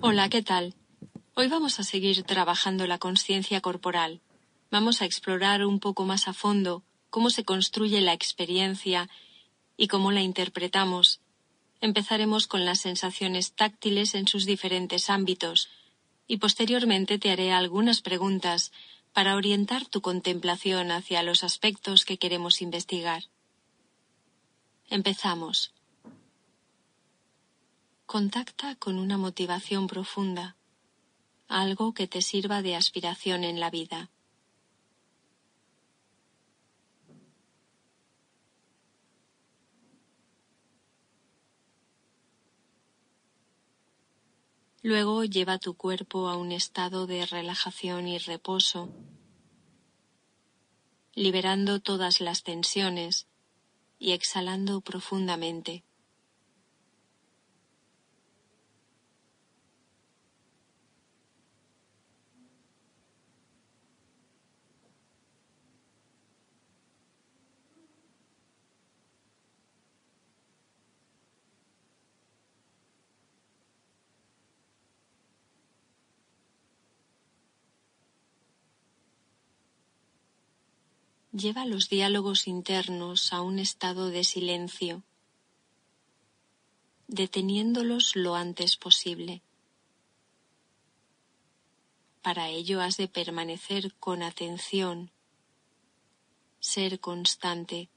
Hola, ¿qué tal? Hoy vamos a seguir trabajando la conciencia corporal. Vamos a explorar un poco más a fondo cómo se construye la experiencia y cómo la interpretamos. Empezaremos con las sensaciones táctiles en sus diferentes ámbitos y posteriormente te haré algunas preguntas para orientar tu contemplación hacia los aspectos que queremos investigar. Empezamos. Contacta con una motivación profunda, algo que te sirva de aspiración en la vida. Luego lleva tu cuerpo a un estado de relajación y reposo, liberando todas las tensiones y exhalando profundamente. Lleva los diálogos internos a un estado de silencio, deteniéndolos lo antes posible. Para ello has de permanecer con atención, ser constante,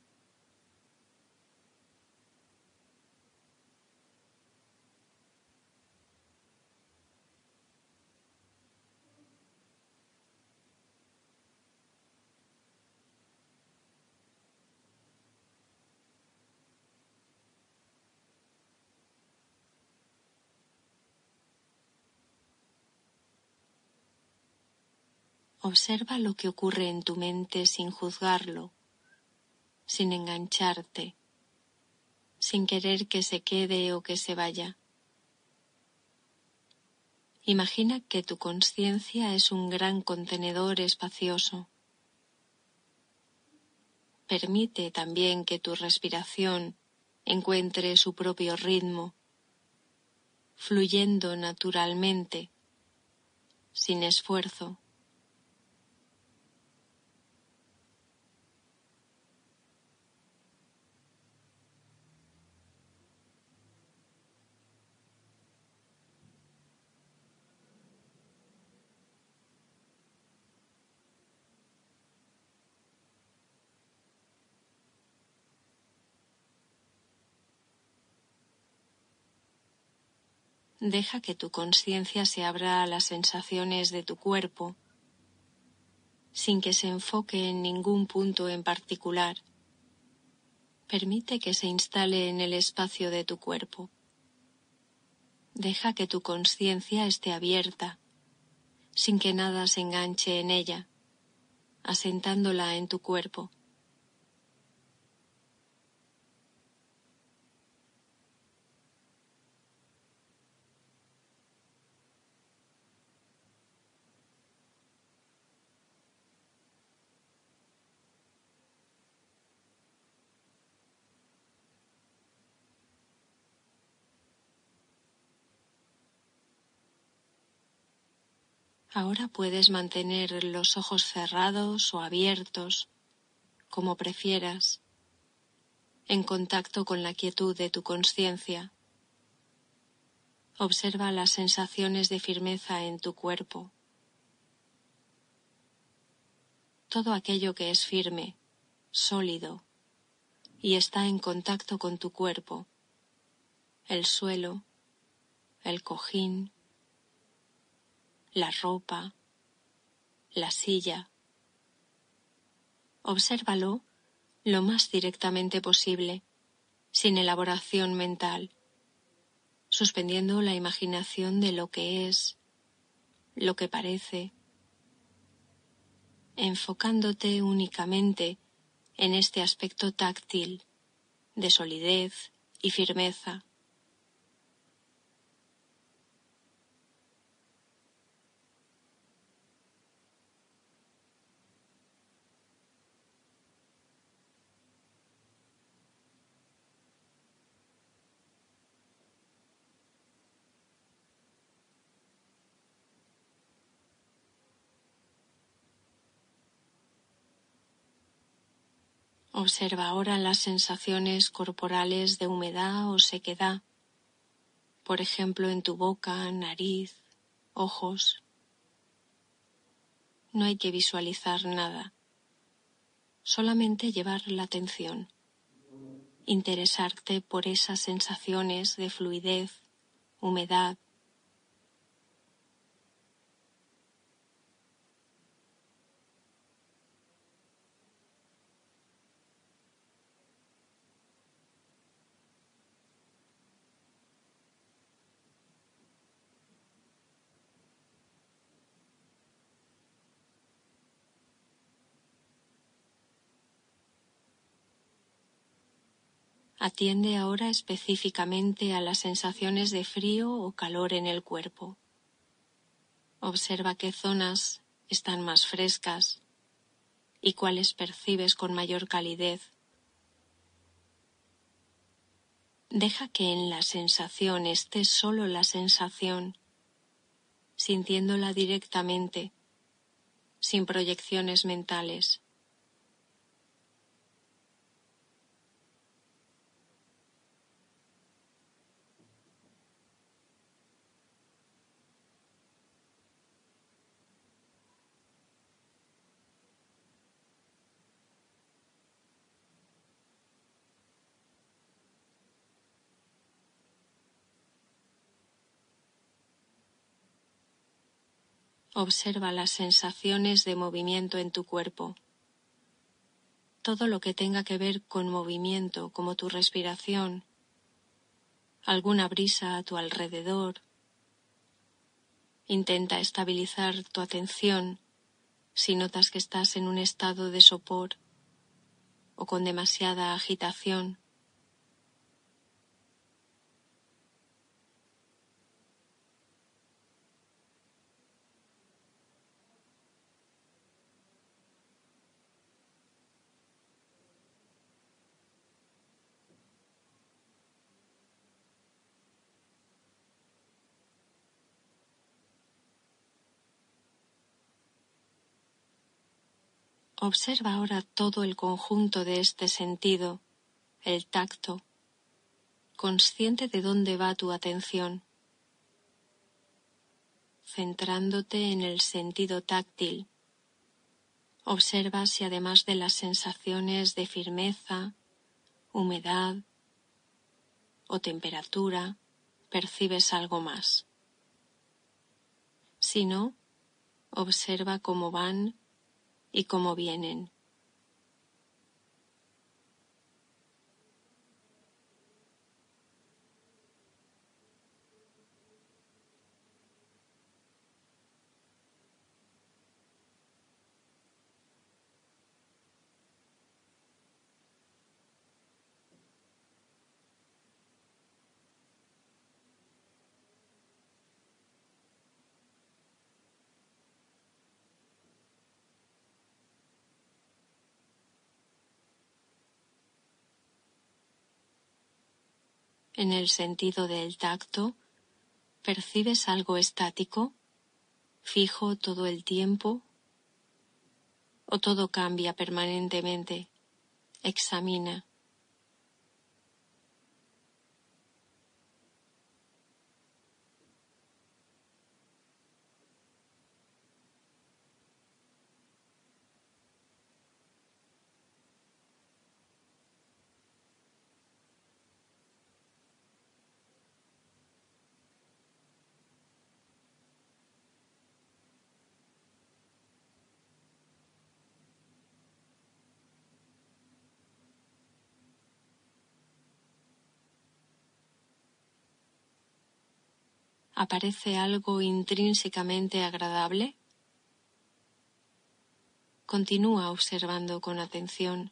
Observa lo que ocurre en tu mente sin juzgarlo, sin engancharte, sin querer que se quede o que se vaya. Imagina que tu conciencia es un gran contenedor espacioso. Permite también que tu respiración encuentre su propio ritmo, fluyendo naturalmente, sin esfuerzo. Deja que tu conciencia se abra a las sensaciones de tu cuerpo, sin que se enfoque en ningún punto en particular. Permite que se instale en el espacio de tu cuerpo. Deja que tu conciencia esté abierta, sin que nada se enganche en ella, asentándola en tu cuerpo. Ahora puedes mantener los ojos cerrados o abiertos, como prefieras, en contacto con la quietud de tu conciencia. Observa las sensaciones de firmeza en tu cuerpo. Todo aquello que es firme, sólido, y está en contacto con tu cuerpo, el suelo, el cojín, la ropa, la silla. Obsérvalo lo más directamente posible, sin elaboración mental, suspendiendo la imaginación de lo que es, lo que parece, enfocándote únicamente en este aspecto táctil de solidez y firmeza Observa ahora las sensaciones corporales de humedad o sequedad, por ejemplo en tu boca, nariz, ojos. No hay que visualizar nada, solamente llevar la atención, interesarte por esas sensaciones de fluidez, humedad, Atiende ahora específicamente a las sensaciones de frío o calor en el cuerpo. Observa qué zonas están más frescas y cuáles percibes con mayor calidez. Deja que en la sensación esté solo la sensación, sintiéndola directamente, sin proyecciones mentales. Observa las sensaciones de movimiento en tu cuerpo. Todo lo que tenga que ver con movimiento, como tu respiración, alguna brisa a tu alrededor. Intenta estabilizar tu atención si notas que estás en un estado de sopor o con demasiada agitación. Observa ahora todo el conjunto de este sentido, el tacto, consciente de dónde va tu atención, centrándote en el sentido táctil. Observa si además de las sensaciones de firmeza, humedad o temperatura, percibes algo más. Si no, observa cómo van y cómo vienen. En el sentido del tacto, ¿percibes algo estático, fijo todo el tiempo? ¿O todo cambia permanentemente? Examina. Aparece algo intrínsecamente agradable? Continúa observando con atención.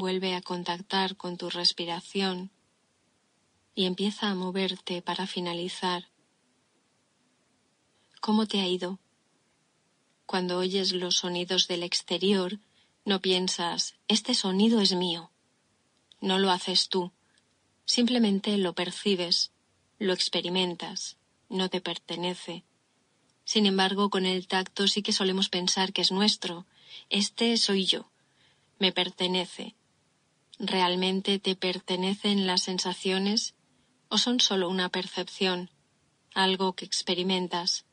Vuelve a contactar con tu respiración y empieza a moverte para finalizar. ¿Cómo te ha ido? Cuando oyes los sonidos del exterior, no piensas, este sonido es mío. No lo haces tú, simplemente lo percibes, lo experimentas, no te pertenece. Sin embargo, con el tacto sí que solemos pensar que es nuestro. Este soy yo. Me pertenece. ¿Realmente te pertenecen las sensaciones o son solo una percepción, algo que experimentas?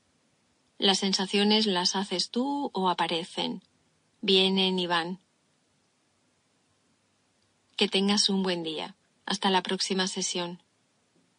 Las sensaciones las haces tú o aparecen, vienen y van. Que tengas un buen día. Hasta la próxima sesión.